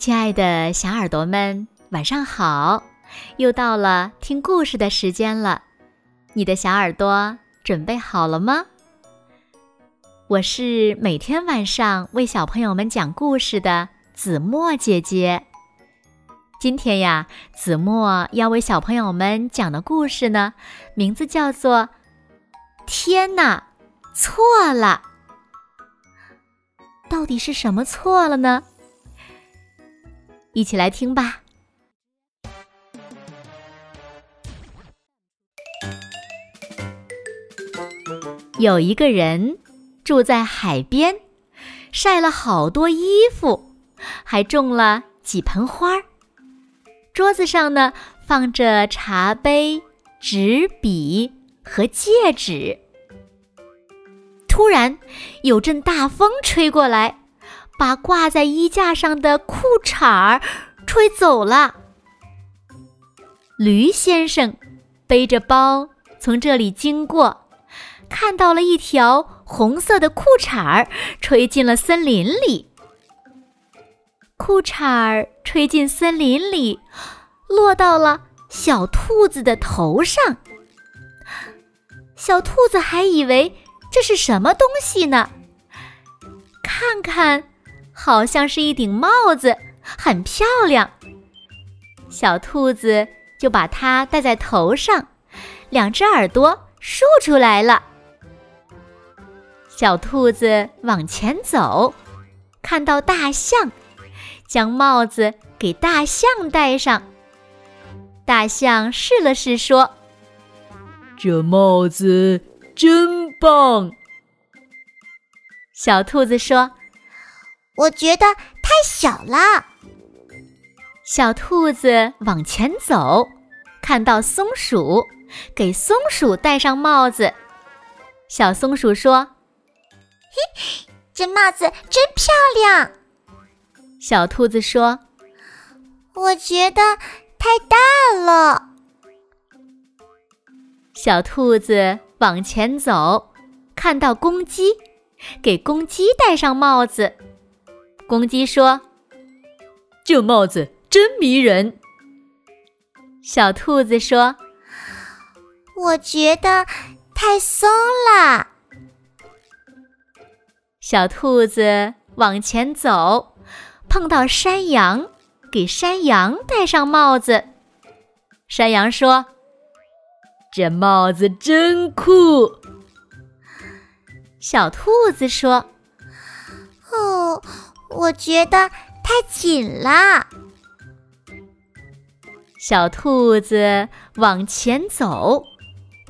亲爱的小耳朵们，晚上好！又到了听故事的时间了，你的小耳朵准备好了吗？我是每天晚上为小朋友们讲故事的子墨姐姐。今天呀，子墨要为小朋友们讲的故事呢，名字叫做《天哪，错了》。到底是什么错了呢？一起来听吧。有一个人住在海边，晒了好多衣服，还种了几盆花儿。桌子上呢放着茶杯、纸笔和戒指。突然，有阵大风吹过来。把挂在衣架上的裤衩儿吹走了。驴先生背着包从这里经过，看到了一条红色的裤衩儿吹进了森林里。裤衩儿吹进森林里，落到了小兔子的头上。小兔子还以为这是什么东西呢？看看。好像是一顶帽子，很漂亮。小兔子就把它戴在头上，两只耳朵竖出来了。小兔子往前走，看到大象，将帽子给大象戴上。大象试了试，说：“这帽子真棒。”小兔子说。我觉得太小了。小兔子往前走，看到松鼠，给松鼠戴上帽子。小松鼠说：“嘿，这帽子真漂亮。”小兔子说：“我觉得太大了。”小兔子往前走，看到公鸡，给公鸡戴上帽子。公鸡说：“这帽子真迷人。”小兔子说：“我觉得太松了。”小兔子往前走，碰到山羊，给山羊戴上帽子。山羊说：“这帽子真酷。”小兔子说：“哦。”我觉得太紧了。小兔子往前走，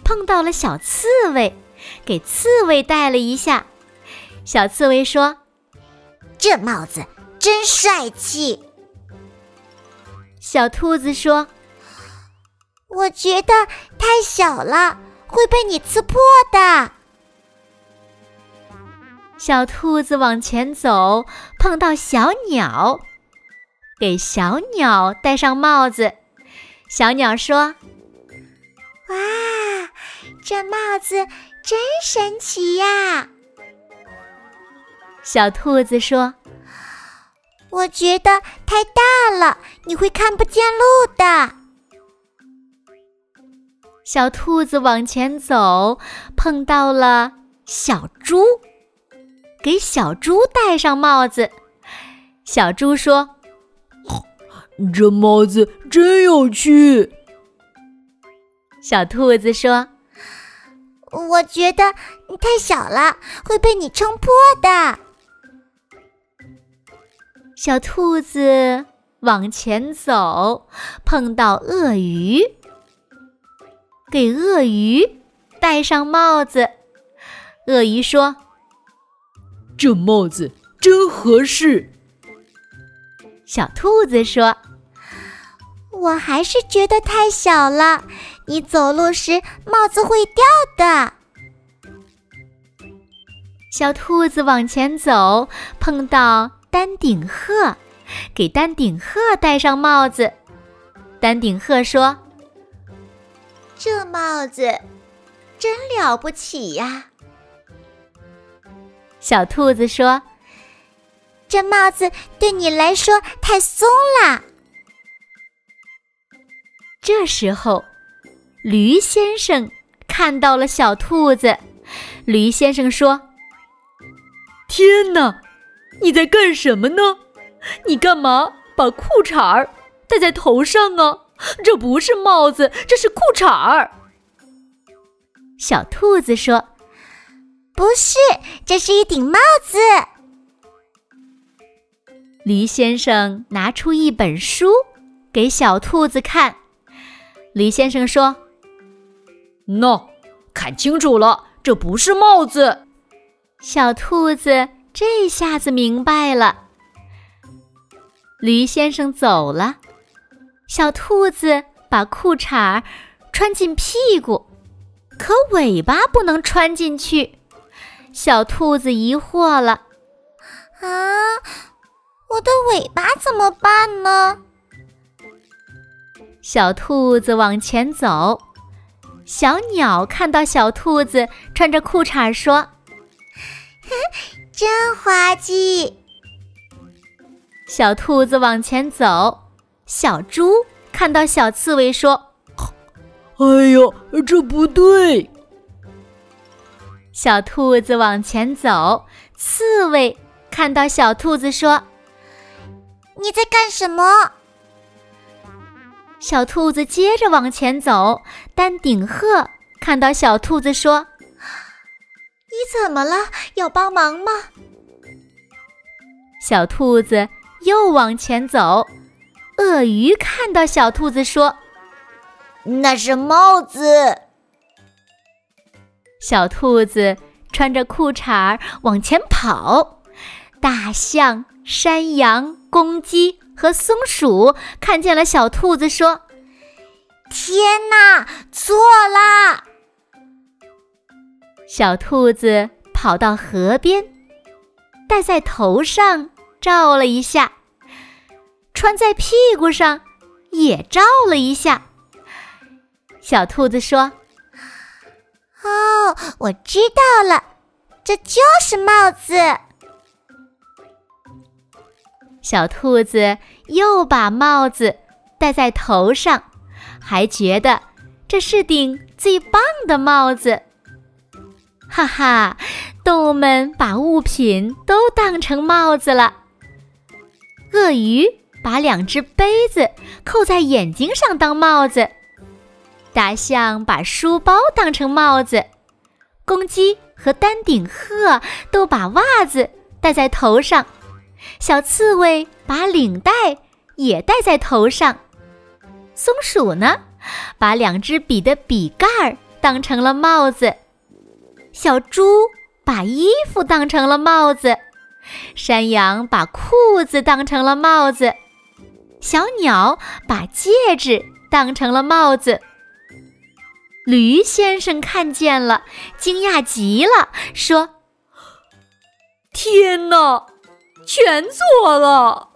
碰到了小刺猬，给刺猬戴了一下。小刺猬说：“这帽子真帅气。”小兔子说：“我觉得太小了，会被你刺破的。”小兔子往前走，碰到小鸟，给小鸟戴上帽子。小鸟说：“哇，这帽子真神奇呀！”小兔子说：“我觉得太大了，你会看不见路的。”小兔子往前走，碰到了小猪。给小猪戴上帽子，小猪说：“这帽子真有趣。”小兔子说：“我觉得你太小了，会被你撑破的。”小兔子往前走，碰到鳄鱼，给鳄鱼戴上帽子。鳄鱼说。这帽子真合适。小兔子说：“我还是觉得太小了，你走路时帽子会掉的。”小兔子往前走，碰到丹顶鹤，给丹顶鹤戴上帽子。丹顶鹤说：“这帽子真了不起呀！”小兔子说：“这帽子对你来说太松了。这时候，驴先生看到了小兔子。驴先生说：“天哪，你在干什么呢？你干嘛把裤衩儿戴在头上啊？这不是帽子，这是裤衩儿。”小兔子说：“不是，这是一顶帽子。”驴先生拿出一本书给小兔子看。驴先生说：“：“No，，看清楚了，这不是帽子。”小兔子这下子明白了。驴先生走了，小兔子把裤衩穿进屁股，可尾巴不能穿进去。小兔子疑惑了：“啊，我的尾巴怎么办呢？”小兔子往前走，小鸟看到小兔子穿着裤衩，说：“真滑稽。”小兔子往前走，小猪看到小刺猬，说：“哎呦，这不对。”小兔子往前走，刺猬看到小兔子，说：“你在干什么？”小兔子接着往前走，丹顶鹤看到小兔子说：“你怎么了？要帮忙吗？”小兔子又往前走，鳄鱼看到小兔子说：“那是帽子。”小兔子穿着裤衩往前跑，大象、山羊、公鸡。和松鼠看见了小兔子，说：“天哪，错啦！”小兔子跑到河边，戴在头上照了一下，穿在屁股上也照了一下。小兔子说：“哦，我知道了，这就是帽子。”小兔子又把帽子戴在头上，还觉得这是顶最棒的帽子。哈哈，动物们把物品都当成帽子了。鳄鱼把两只杯子扣在眼睛上当帽子，大象把书包当成帽子，公鸡和丹顶鹤都把袜子戴在头上。小刺猬把领带也戴在头上，松鼠呢，把两支笔的笔盖儿当成了帽子，小猪把衣服当成了帽子，山羊把裤子当成了帽子，小鸟把戒指当成了帽子。驴先生看见了，惊讶极了，说：“天哪！”全错了。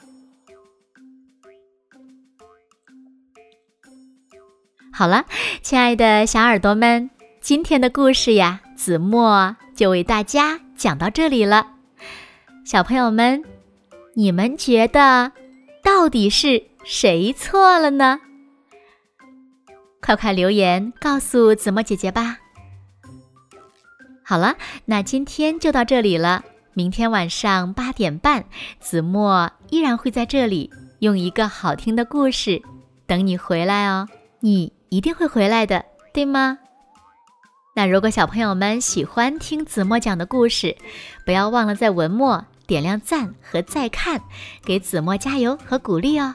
好了，亲爱的小耳朵们，今天的故事呀，子墨就为大家讲到这里了。小朋友们，你们觉得到底是谁错了呢？快快留言告诉子墨姐姐吧。好了，那今天就到这里了。明天晚上八点半，子墨依然会在这里，用一个好听的故事等你回来哦。你一定会回来的，对吗？那如果小朋友们喜欢听子墨讲的故事，不要忘了在文末点亮赞和再看，给子墨加油和鼓励哦。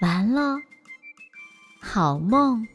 完了，好梦。